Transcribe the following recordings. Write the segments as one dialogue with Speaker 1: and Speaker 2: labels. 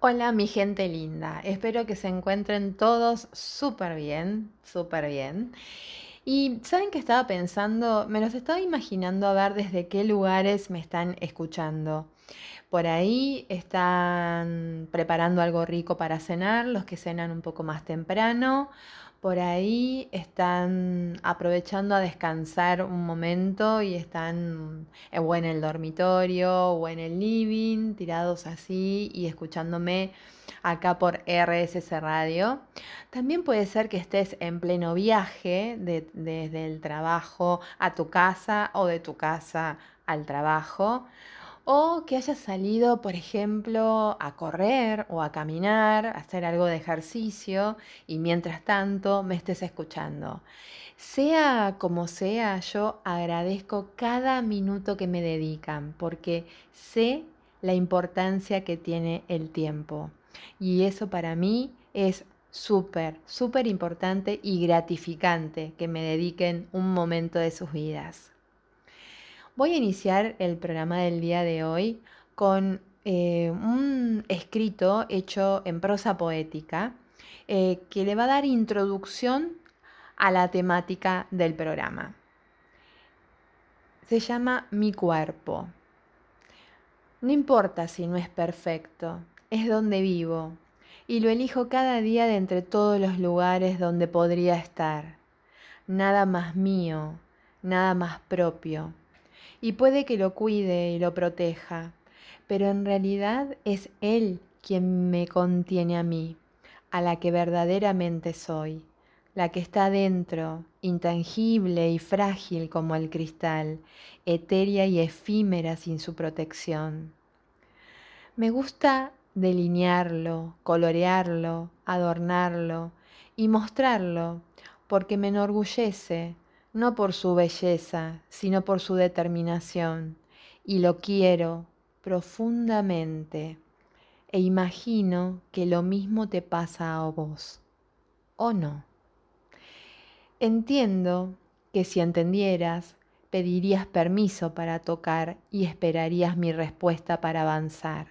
Speaker 1: Hola mi gente linda, espero que se encuentren todos súper bien, súper bien. Y saben que estaba pensando, me los estaba imaginando a ver desde qué lugares me están escuchando. Por ahí están preparando algo rico para cenar, los que cenan un poco más temprano, por ahí están aprovechando a descansar un momento y están eh, o en el dormitorio o en el living, tirados así y escuchándome acá por RSS Radio. También puede ser que estés en pleno viaje desde el trabajo a tu casa o de tu casa al trabajo. O que hayas salido, por ejemplo, a correr o a caminar, a hacer algo de ejercicio y mientras tanto me estés escuchando. Sea como sea, yo agradezco cada minuto que me dedican porque sé la importancia que tiene el tiempo. Y eso para mí es súper, súper importante y gratificante que me dediquen un momento de sus vidas. Voy a iniciar el programa del día de hoy con eh, un escrito hecho en prosa poética eh, que le va a dar introducción a la temática del programa. Se llama Mi cuerpo. No importa si no es perfecto, es donde vivo y lo elijo cada día de entre todos los lugares donde podría estar. Nada más mío, nada más propio y puede que lo cuide y lo proteja, pero en realidad es Él quien me contiene a mí, a la que verdaderamente soy, la que está dentro, intangible y frágil como el cristal, etérea y efímera sin su protección. Me gusta delinearlo, colorearlo, adornarlo y mostrarlo, porque me enorgullece, no por su belleza, sino por su determinación, y lo quiero profundamente, e imagino que lo mismo te pasa a vos, ¿o no? Entiendo que si entendieras, pedirías permiso para tocar y esperarías mi respuesta para avanzar.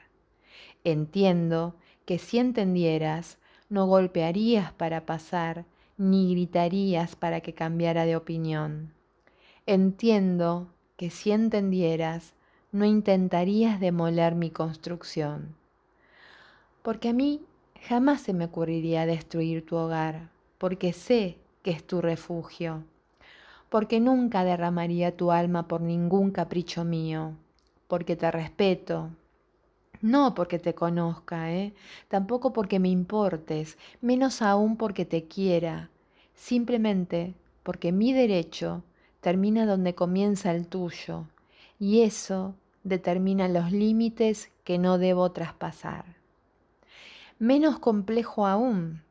Speaker 1: Entiendo que si entendieras, no golpearías para pasar, ni gritarías para que cambiara de opinión. Entiendo que si entendieras, no intentarías demoler mi construcción. Porque a mí jamás se me ocurriría destruir tu hogar, porque sé que es tu refugio, porque nunca derramaría tu alma por ningún capricho mío, porque te respeto, no porque te conozca, ¿eh? tampoco porque me importes, menos aún porque te quiera, simplemente porque mi derecho termina donde comienza el tuyo y eso determina los límites que no debo traspasar. Menos complejo aún,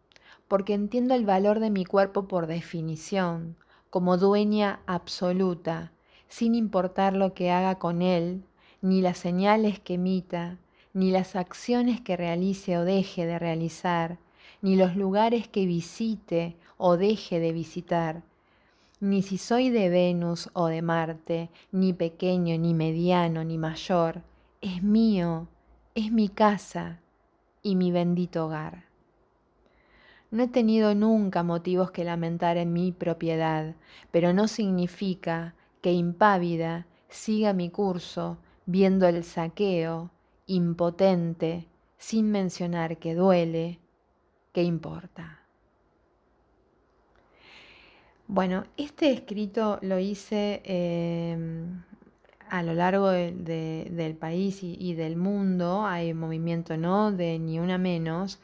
Speaker 1: porque entiendo el valor de mi cuerpo por definición, como dueña absoluta, sin importar lo que haga con él, ni las señales que emita, ni las acciones que realice o deje de realizar, ni los lugares que visite o deje de visitar, ni si soy de Venus o de Marte, ni pequeño, ni mediano, ni mayor, es mío, es mi casa y mi bendito hogar. No he tenido nunca motivos que lamentar en mi propiedad, pero no significa que impávida siga mi curso viendo el saqueo, impotente, sin mencionar que duele, que importa. Bueno, este escrito lo hice em, a lo largo del país y, del mundo, hay movimiento no de ni una menos,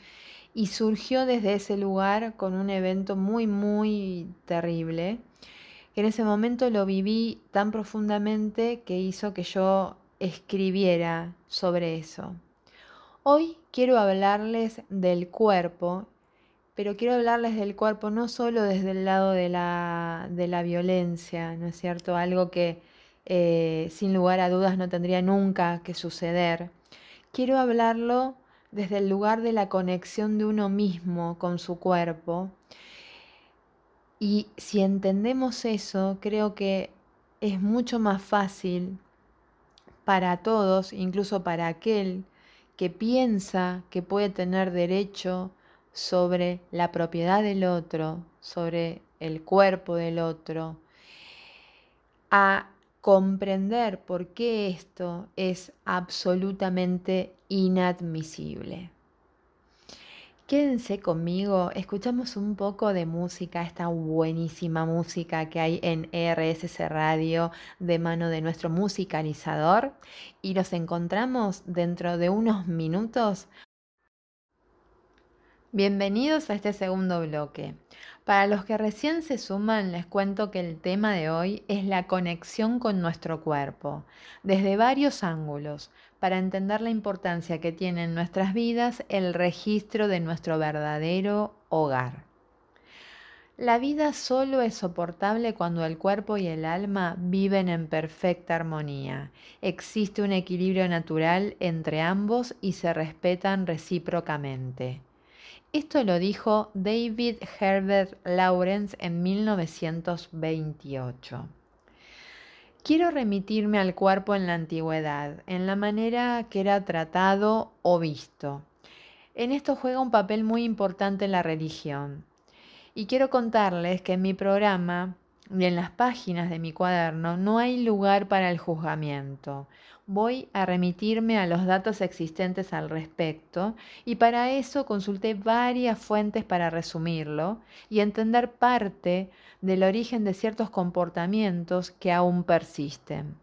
Speaker 1: y surgió desde ese lugar con un evento muy, muy terrible, que en ese momento lo viví tan profundamente que hizo que yo escribiera sobre eso. Hoy quiero hablarles del cuerpo, pero quiero hablarles del cuerpo no solo desde el lado de la, de la violencia, ¿no es cierto? Algo que eh, sin lugar a dudas no tendría nunca que suceder. Quiero hablarlo desde el lugar de la conexión de uno mismo con su cuerpo. Y si entendemos eso, creo que es mucho más fácil para todos, incluso para aquel que piensa que puede tener derecho sobre la propiedad del otro, sobre el cuerpo del otro, a comprender por qué esto es absolutamente inadmisible. Quédense conmigo, escuchamos un poco de música, esta buenísima música que hay en RSS Radio de mano de nuestro musicalizador y nos encontramos dentro de unos minutos. Bienvenidos a este segundo bloque. Para los que recién se suman, les cuento que el tema de hoy es la conexión con nuestro cuerpo, desde varios ángulos, para entender la importancia que tiene en nuestras vidas el registro de nuestro verdadero hogar. La vida solo es soportable cuando el cuerpo y el alma viven en perfecta armonía. Existe un equilibrio natural entre ambos y se respetan recíprocamente. Esto lo dijo David Herbert Lawrence en 1928. Quiero remitirme al cuerpo en la antigüedad, en la manera que era tratado o visto. En esto juega un papel muy importante la religión. Y quiero contarles que en mi programa y en las páginas de mi cuaderno no hay lugar para el juzgamiento. Voy a remitirme a los datos existentes al respecto y para eso consulté varias fuentes para resumirlo y entender parte del origen de ciertos comportamientos que aún persisten.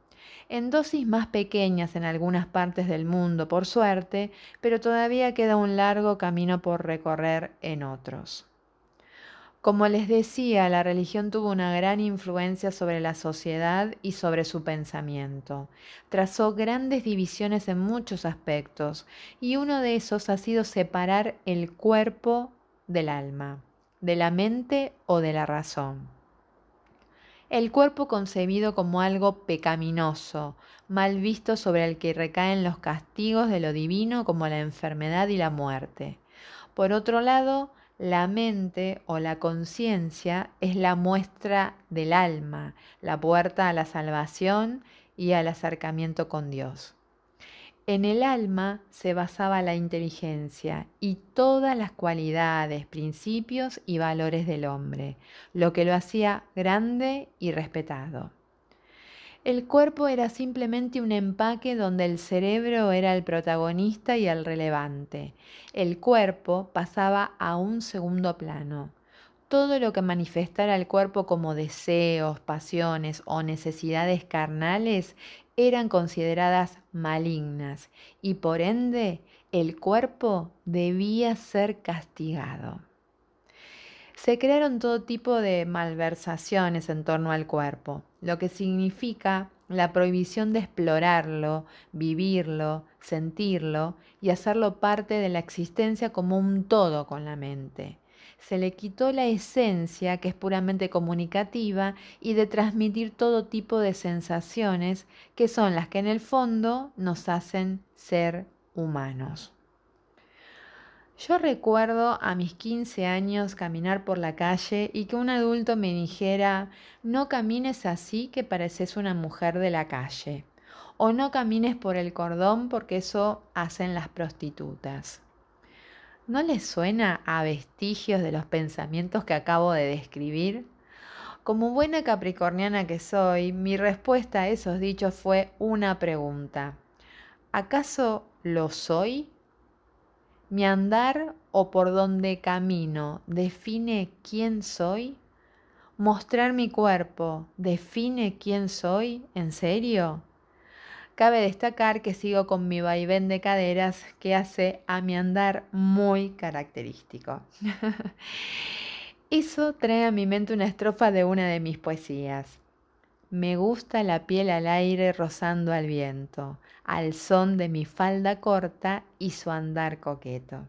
Speaker 1: En dosis más pequeñas en algunas partes del mundo, por suerte, pero todavía queda un largo camino por recorrer en otros. Como les decía, la religión tuvo una gran influencia sobre la sociedad y sobre su pensamiento. Trazó grandes divisiones en muchos aspectos y uno de esos ha sido separar el cuerpo del alma de la mente o de la razón. El cuerpo concebido como algo pecaminoso, mal visto sobre el que recaen los castigos de lo divino como la enfermedad y la muerte. Por otro lado, la mente o la conciencia es la muestra del alma, la puerta a la salvación y al acercamiento con Dios. En el alma se basaba la inteligencia y todas las cualidades, principios y valores del hombre, lo que lo hacía grande y respetado. El cuerpo era simplemente un empaque donde el cerebro era el protagonista y el relevante. El cuerpo pasaba a un segundo plano. Todo lo que manifestara el cuerpo como deseos, pasiones o necesidades carnales eran consideradas malignas y por ende el cuerpo debía ser castigado. Se crearon todo tipo de malversaciones en torno al cuerpo, lo que significa la prohibición de explorarlo, vivirlo, sentirlo y hacerlo parte de la existencia como un todo con la mente se le quitó la esencia que es puramente comunicativa y de transmitir todo tipo de sensaciones que son las que en el fondo nos hacen ser humanos. Yo recuerdo a mis 15 años caminar por la calle y que un adulto me dijera, no camines así que pareces una mujer de la calle, o no camines por el cordón porque eso hacen las prostitutas. ¿No les suena a vestigios de los pensamientos que acabo de describir? Como buena capricorniana que soy, mi respuesta a esos dichos fue una pregunta. ¿Acaso lo soy? ¿Mi andar o por donde camino define quién soy? ¿Mostrar mi cuerpo define quién soy? ¿En serio? Cabe destacar que sigo con mi vaivén de caderas que hace a mi andar muy característico. Eso trae a mi mente una estrofa de una de mis poesías. Me gusta la piel al aire rozando al viento, al son de mi falda corta y su andar coqueto.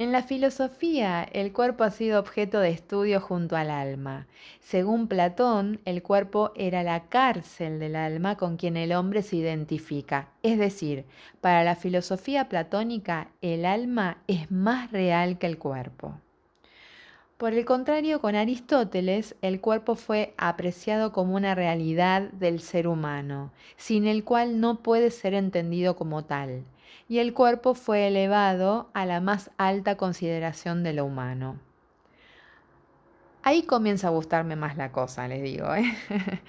Speaker 1: En la filosofía, el cuerpo ha sido objeto de estudio junto al alma. Según Platón, el cuerpo era la cárcel del alma con quien el hombre se identifica. Es decir, para la filosofía platónica, el alma es más real que el cuerpo. Por el contrario, con Aristóteles, el cuerpo fue apreciado como una realidad del ser humano, sin el cual no puede ser entendido como tal. Y el cuerpo fue elevado a la más alta consideración de lo humano. Ahí comienza a gustarme más la cosa, les digo. ¿eh?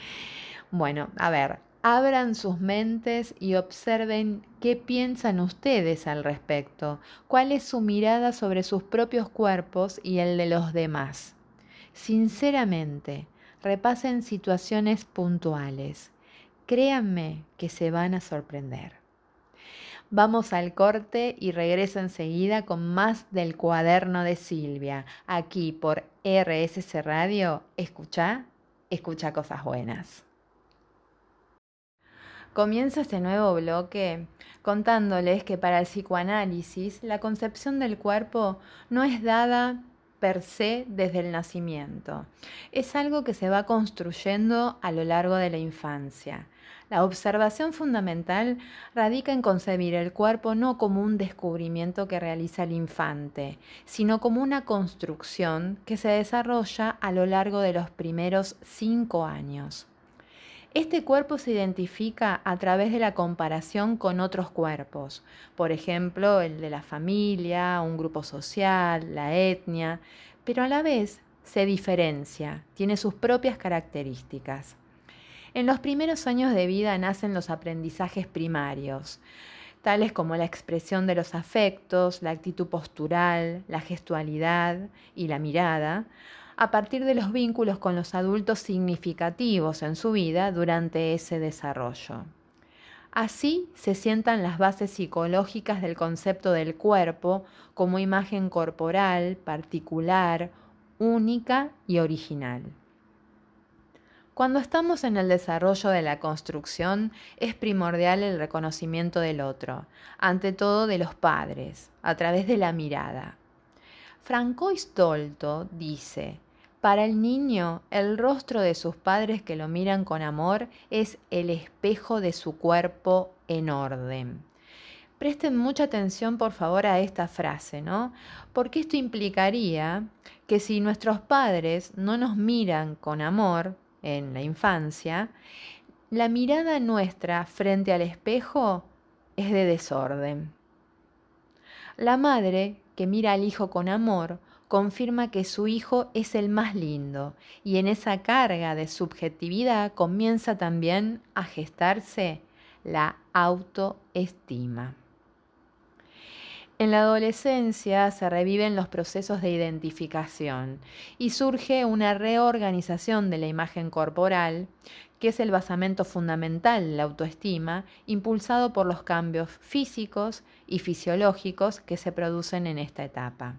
Speaker 1: bueno, a ver, abran sus mentes y observen qué piensan ustedes al respecto, cuál es su mirada sobre sus propios cuerpos y el de los demás. Sinceramente, repasen situaciones puntuales. Créanme que se van a sorprender. Vamos al corte y regreso enseguida con más del cuaderno de Silvia, aquí por RSC Radio. Escucha, escucha cosas buenas. Comienza este nuevo bloque contándoles que para el psicoanálisis la concepción del cuerpo no es dada per se desde el nacimiento. Es algo que se va construyendo a lo largo de la infancia. La observación fundamental radica en concebir el cuerpo no como un descubrimiento que realiza el infante, sino como una construcción que se desarrolla a lo largo de los primeros cinco años. Este cuerpo se identifica a través de la comparación con otros cuerpos, por ejemplo, el de la familia, un grupo social, la etnia, pero a la vez se diferencia, tiene sus propias características. En los primeros años de vida nacen los aprendizajes primarios, tales como la expresión de los afectos, la actitud postural, la gestualidad y la mirada, a partir de los vínculos con los adultos significativos en su vida durante ese desarrollo. Así se sientan las bases psicológicas del concepto del cuerpo como imagen corporal, particular, única y original. Cuando estamos en el desarrollo de la construcción, es primordial el reconocimiento del otro, ante todo de los padres, a través de la mirada. Francois Dolto dice, para el niño, el rostro de sus padres que lo miran con amor es el espejo de su cuerpo en orden. Presten mucha atención, por favor, a esta frase, ¿no? Porque esto implicaría que si nuestros padres no nos miran con amor, en la infancia, la mirada nuestra frente al espejo es de desorden. La madre, que mira al hijo con amor, confirma que su hijo es el más lindo y en esa carga de subjetividad comienza también a gestarse la autoestima. En la adolescencia se reviven los procesos de identificación y surge una reorganización de la imagen corporal, que es el basamento fundamental de la autoestima, impulsado por los cambios físicos y fisiológicos que se producen en esta etapa.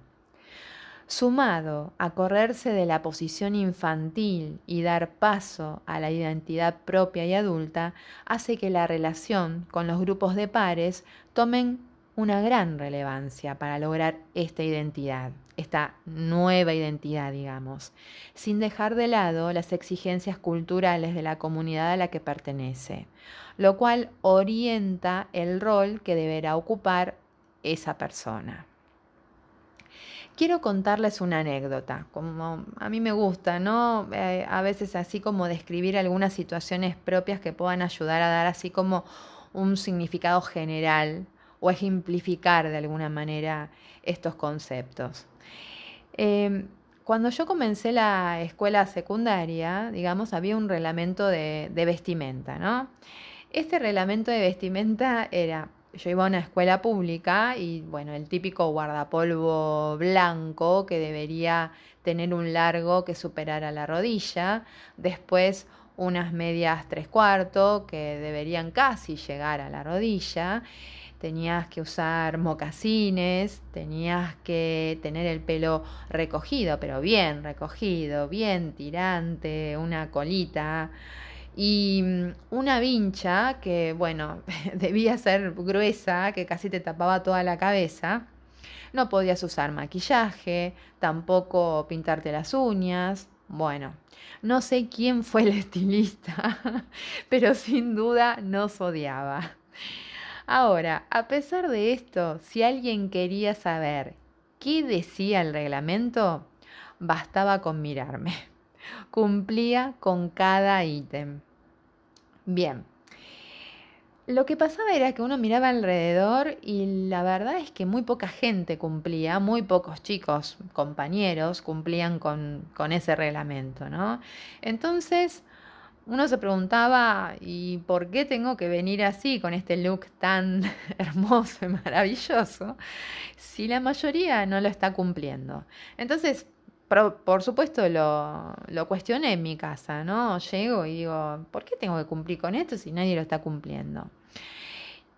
Speaker 1: Sumado a correrse de la posición infantil y dar paso a la identidad propia y adulta, hace que la relación con los grupos de pares tomen una gran relevancia para lograr esta identidad, esta nueva identidad, digamos, sin dejar de lado las exigencias culturales de la comunidad a la que pertenece, lo cual orienta el rol que deberá ocupar esa persona. Quiero contarles una anécdota, como a mí me gusta, ¿no? Eh, a veces así como describir algunas situaciones propias que puedan ayudar a dar así como un significado general o ejemplificar de alguna manera estos conceptos. Em, cuando yo comencé la escuela secundaria, digamos, había un reglamento de, de vestimenta, ¿no? Este reglamento de vestimenta era yo iba a una escuela pública y bueno, el típico guardapolvo blanco que debería tener un largo que superara la rodilla, después unas medias tres cuartos que deberían casi llegar a la rodilla tenías que usar mocasines, tenías que tener el pelo recogido, pero bien recogido, bien tirante, una colita y mm, una vincha que, bueno, debía ser gruesa, que casi te tapaba toda la cabeza. No podías usar maquillaje, tampoco pintarte las uñas. Bueno, no sé quién fue el estilista, pero sin duda nos odiaba. Ahora, a pesar de esto, si alguien quería saber qué decía el reglamento, bastaba con mirarme. Cumplía con cada ítem. Bien, Lo que pasaba era que uno miraba alrededor y la verdad es que muy poca gente cumplía, muy pocos chicos, compañeros, cumplían con, con ese reglamento, ¿no? Entonces uno se preguntaba, ¿y por qué tengo que venir así, con este look tan hermoso y maravilloso, si la mayoría no lo está cumpliendo? Entonces, por, supuesto lo, lo, cuestioné en mi casa, ¿no? Llego y digo, ¿por qué tengo que cumplir con esto si nadie lo está cumpliendo?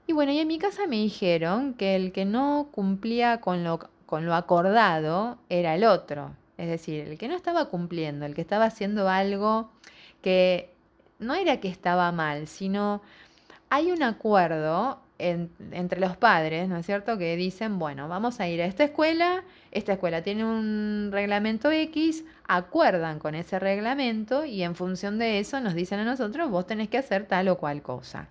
Speaker 1: Y bueno, y en mi casa me dijeron que el que no cumplía con lo, con lo acordado era el otro. Es decir, el que no estaba cumpliendo, el que estaba haciendo algo que no era que estaba mal, sino hay un acuerdo entre los padres, ¿no es cierto? Que dicen, bueno, vamos a ir a esta escuela, esta escuela tiene un reglamento X, acuerdan con ese reglamento y en función de eso nos dicen a nosotros, vos tenés que hacer tal o cual cosa.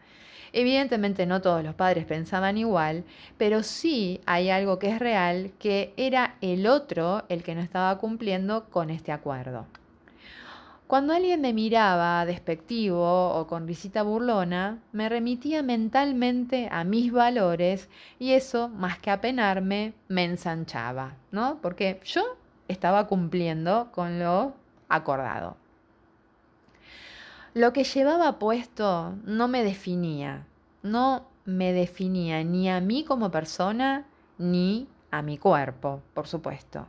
Speaker 1: Evidentemente no todos los padres pensaban igual, pero sí hay algo que es real, que era el otro el que no estaba cumpliendo con este acuerdo. Cuando alguien me miraba despectivo o con risita burlona, me remitía mentalmente a mis valores y eso, más que apenarme, me ensanchaba, ¿no? Porque yo estaba cumpliendo con lo acordado. Lo que llevaba puesto no me definía, no me definía ni a mí como persona ni a mi cuerpo, por supuesto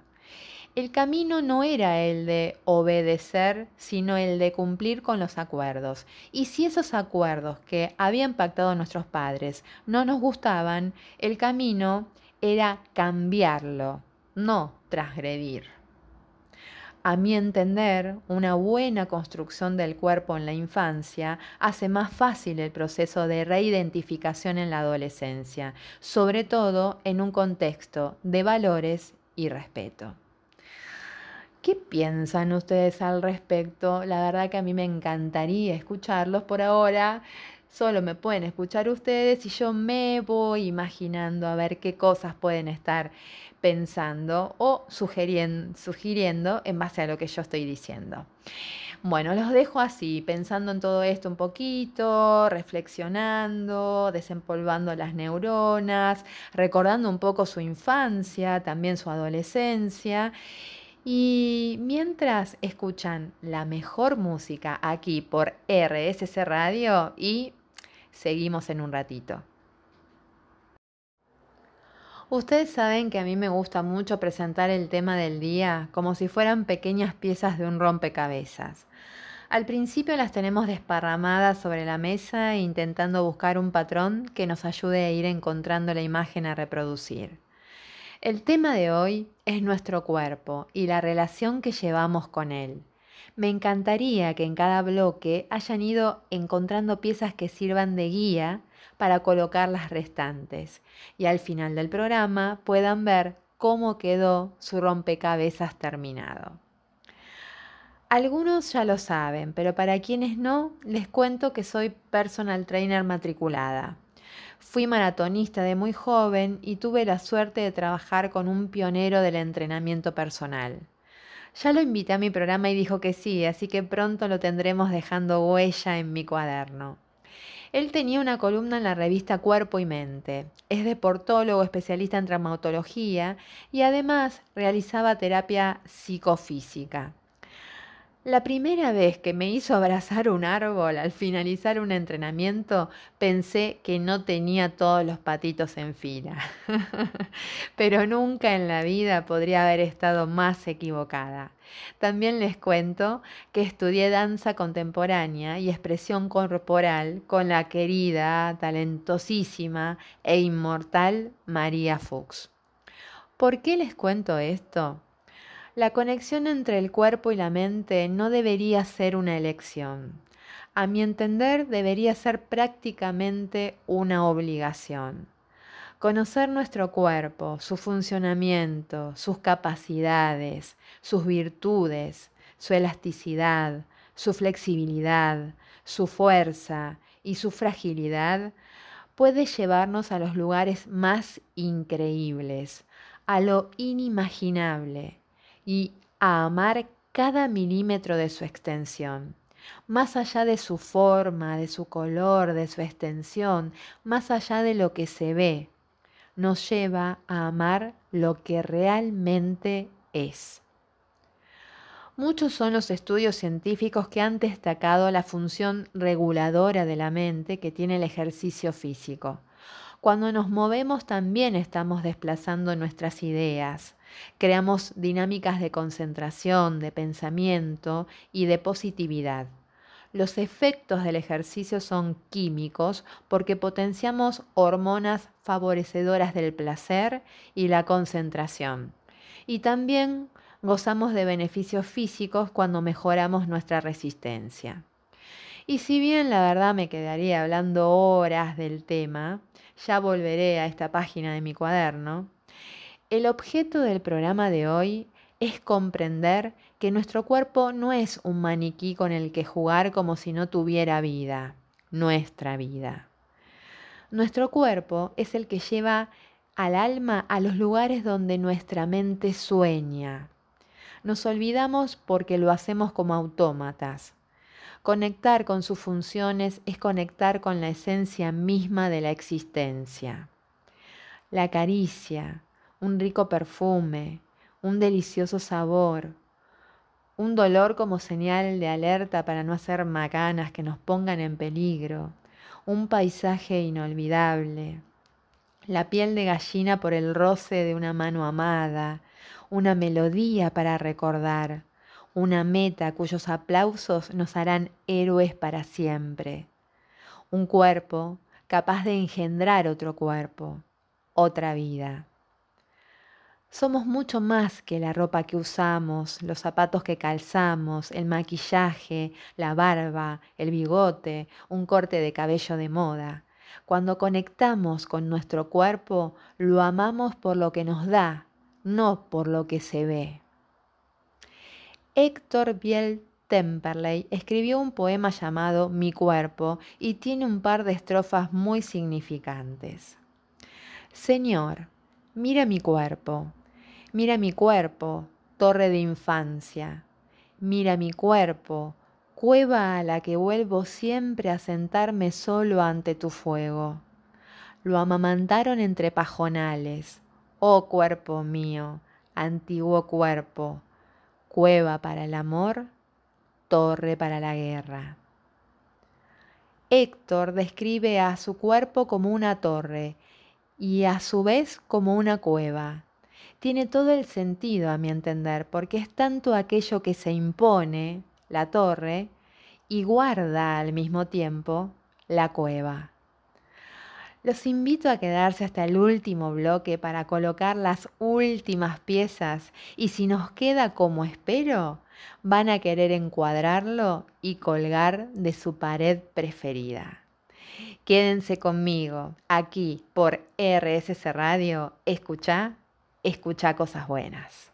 Speaker 1: el camino no era el de obedecer, sino el de cumplir con los acuerdos. Y si esos acuerdos que habían pactado nuestros padres no nos gustaban, el camino era cambiarlo, no transgredir. A mi entender, una buena construcción del cuerpo en la infancia hace más fácil el proceso de reidentificación en la adolescencia, sobre todo en un contexto de valores y respeto. ¿Qué piensan ustedes al respecto? La verdad que a mí me encantaría escucharlos por ahora. Solo me pueden escuchar ustedes y yo me voy imaginando a ver qué cosas pueden estar pensando o sugiriendo, sugiriendo en base a lo que yo estoy diciendo. Bueno, los dejo así, pensando en todo esto un poquito, reflexionando, desempolvando las neuronas, recordando un poco su infancia, también su adolescencia y mientras escuchan la mejor música aquí por RSC Radio y seguimos en un ratito. Ustedes saben que a mí me gusta mucho presentar el tema del día como si fueran pequeñas piezas de un rompecabezas. Al principio las tenemos desparramadas sobre la mesa intentando buscar un patrón que nos ayude a ir encontrando la imagen a reproducir. El tema de hoy es nuestro cuerpo y la relación que llevamos con él. Me encantaría que en cada bloque hayan ido encontrando piezas que sirvan de guía para colocar las restantes y al final del programa puedan ver cómo quedó su rompecabezas terminado. Algunos ya lo saben, pero para quienes no, les cuento que soy personal trainer matriculada. Fui maratonista de muy joven y tuve la suerte de trabajar con un pionero del entrenamiento personal. Ya lo invité a mi programa y dijo que sí, así que pronto lo tendremos dejando huella en mi cuaderno. Él tenía una columna en la revista Cuerpo y Mente. Es deportólogo especialista en traumatología y además realizaba terapia psicofísica. La primera vez que me hizo abrazar un árbol al finalizar un entrenamiento, pensé que no tenía todos los patitos en fila. Pero nunca en la vida podría haber estado más equivocada. También les cuento que estudié danza contemporánea y expresión corporal con la querida, talentosísima e inmortal María Fuchs. ¿Por qué les cuento esto? La conexión entre el cuerpo y la mente no debería ser una elección. A mi entender, debería ser prácticamente una obligación. Conocer nuestro cuerpo, su funcionamiento, sus capacidades, sus virtudes, su elasticidad, su flexibilidad, su fuerza y su fragilidad puede llevarnos a los lugares más increíbles, a lo inimaginable y a amar cada milímetro de su extensión. más allá de su forma, de su color, de su extensión, más allá de lo que se ve, nos lleva a amar lo que realmente es. Muchos son los estudios científicos que han destacado la función reguladora de la mente que tiene el ejercicio físico. Cuando nos movemos también estamos desplazando nuestras ideas. Creamos dinámicas de concentración, de pensamiento y de positividad. Los efectos del ejercicio son químicos porque potenciamos hormonas favorecedoras del placer y la concentración. Y también gozamos de beneficios físicos cuando mejoramos nuestra resistencia. Y si bien la verdad me quedaría hablando horas del tema, ya volveré a esta página de mi cuaderno, el objeto del programa de hoy es comprender que nuestro cuerpo no es un maniquí con el que jugar como si no tuviera vida, nuestra vida. Nuestro cuerpo es el que lleva al alma a los lugares donde nuestra mente sueña, nos olvidamos porque lo hacemos como autómatas. Conectar con sus funciones es conectar con la esencia misma de la existencia. La caricia, un rico perfume, un delicioso sabor, un dolor como señal de alerta para no hacer macanas que nos pongan en peligro, un paisaje inolvidable, la piel de gallina por el roce de una mano amada, una melodía para recordar, una meta cuyos aplausos nos harán héroes para siempre, un cuerpo capaz de engendrar otro cuerpo, otra vida. Somos mucho más que la ropa que usamos, los zapatos que calzamos, el maquillaje, la barba, el bigote, un corte de cabello de moda. Cuando conectamos con nuestro cuerpo, lo amamos por lo que nos da, no por lo que se ve. Héctor Biel Temperley escribió un poema llamado Mi cuerpo y tiene un par de estrofas muy significantes. Señor, mira mi cuerpo, mira mi cuerpo, torre de infancia, mira mi cuerpo, cueva a la que vuelvo siempre a sentarme solo ante tu fuego. Lo amamantaron entre pajonales, Oh cuerpo mío, antiguo cuerpo, cueva para el amor, torre para la guerra. Héctor describe a su cuerpo como una torre y a su vez como una cueva. Tiene todo el sentido a mi entender, porque es tanto aquello que se impone, la torre, y guarda al mismo tiempo la cueva. Los invito a quedarse hasta el último bloque para colocar las últimas piezas y si nos queda como espero, van a querer encuadrarlo y colgar de su pared preferida. Quédense conmigo aquí por RSC Radio. Escucha, escucha cosas buenas.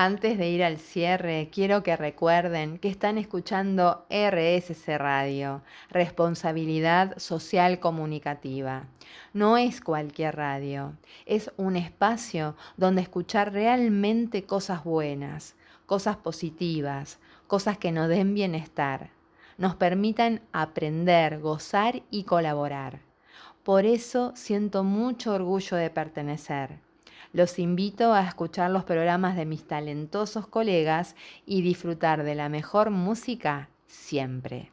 Speaker 1: Antes de ir al cierre, quiero que recuerden que están escuchando RSC Radio, Responsabilidad Social Comunicativa. No es cualquier radio, es un espacio donde escuchar realmente cosas buenas, cosas positivas, cosas que nos den bienestar, nos permitan aprender, gozar y colaborar. Por eso siento mucho orgullo de pertenecer los invito a escuchar los programas de mis talentosos colegas y disfrutar de la mejor música siempre.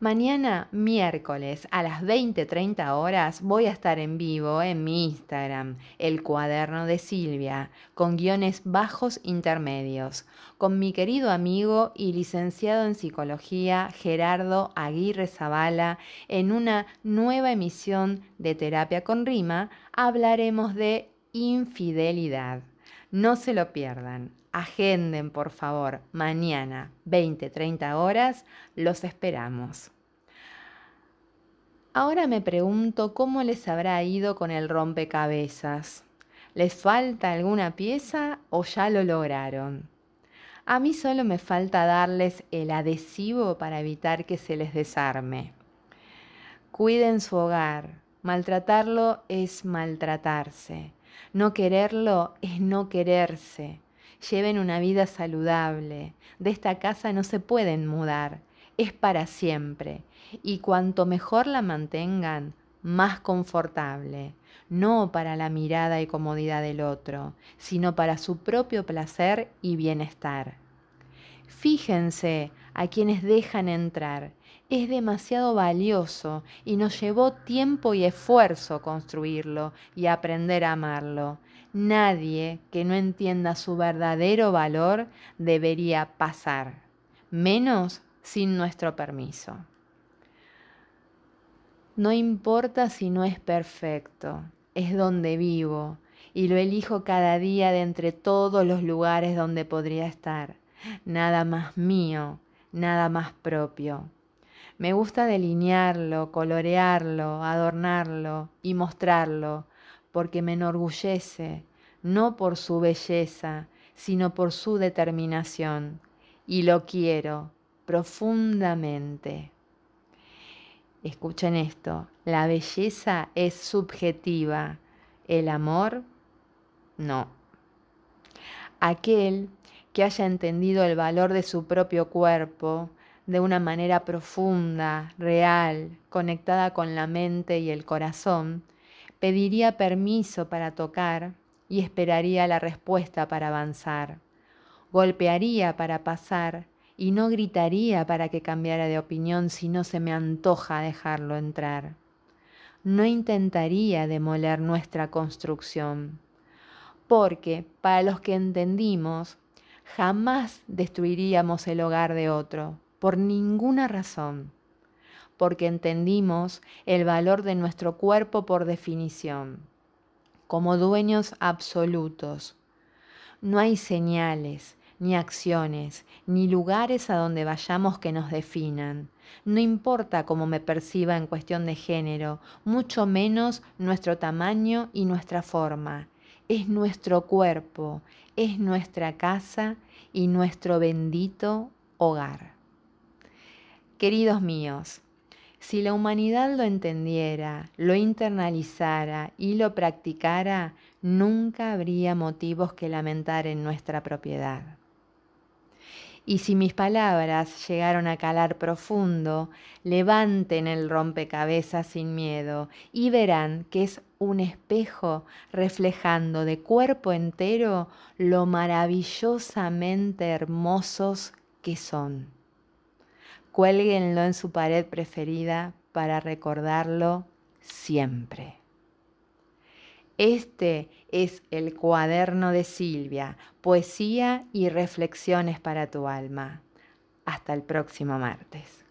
Speaker 1: Mañana, miércoles, a las 20.30 horas, voy a estar en vivo en mi Instagram, el cuaderno de Silvia, con guiones bajos intermedios, con mi querido amigo y licenciado en psicología Gerardo Aguirre Zavala, en una nueva emisión de Terapia con Rima, hablaremos de infidelidad. No se lo pierdan. Agenden, por favor, mañana, 20, 30 horas, los esperamos. Ahora me pregunto cómo les habrá ido con el rompecabezas. ¿Les falta alguna pieza o ya lo lograron? A mí solo me falta darles el adhesivo para evitar que se les desarme. Cuiden su hogar. Maltratarlo es maltratarse. No quererlo es no quererse. lleven una vida saludable. De esta casa no se pueden mudar, es para siempre. Y cuanto mejor la mantengan, más confortable, no para la mirada y comodidad del otro, sino para su propio placer y bienestar. Fíjense a quienes dejan entrar. Es demasiado valioso y nos llevó tiempo y esfuerzo construirlo y aprender a amarlo. Nadie que no entienda su verdadero valor debería pasar, menos sin nuestro permiso. No importa si no es perfecto, es donde vivo y lo elijo cada día de entre todos los lugares donde podría estar. Nada más mío, nada más propio. Me gusta delinearlo, colorearlo, adornarlo y mostrarlo, porque me enorgullece, no por su belleza, sino por su determinación, y lo quiero profundamente. Escuchen esto, la belleza es subjetiva, el amor no. Aquel que haya entendido el valor de su propio cuerpo de una manera profunda, real, conectada con la mente y el corazón, pediría permiso para tocar y esperaría la respuesta para avanzar. Golpearía para pasar y no gritaría para que cambiara de opinión si no se me antoja dejarlo entrar. No intentaría demoler nuestra construcción, porque para los que entendimos, jamás destruiríamos el hogar de otro, por ninguna razón, porque entendimos el valor de nuestro cuerpo por definición, como dueños absolutos. No hay señales, ni acciones, ni lugares a donde vayamos que nos definan. No importa cómo me perciba en cuestión de género, mucho menos nuestro tamaño y nuestra forma. Es nuestro cuerpo, es nuestra casa y nuestro bendito hogar. Queridos míos, si la humanidad lo entendiera, lo internalizara y lo practicara, nunca habría motivos que lamentar en nuestra propiedad. Y si mis palabras llegaron a calar profundo, levanten el rompecabezas sin miedo y verán que es un espejo reflejando de cuerpo entero lo maravillosamente hermosos que son. Cuélguenlo en su pared preferida para recordarlo siempre. Este es el cuaderno de Silvia, poesía y reflexiones para tu alma. Hasta el próximo martes.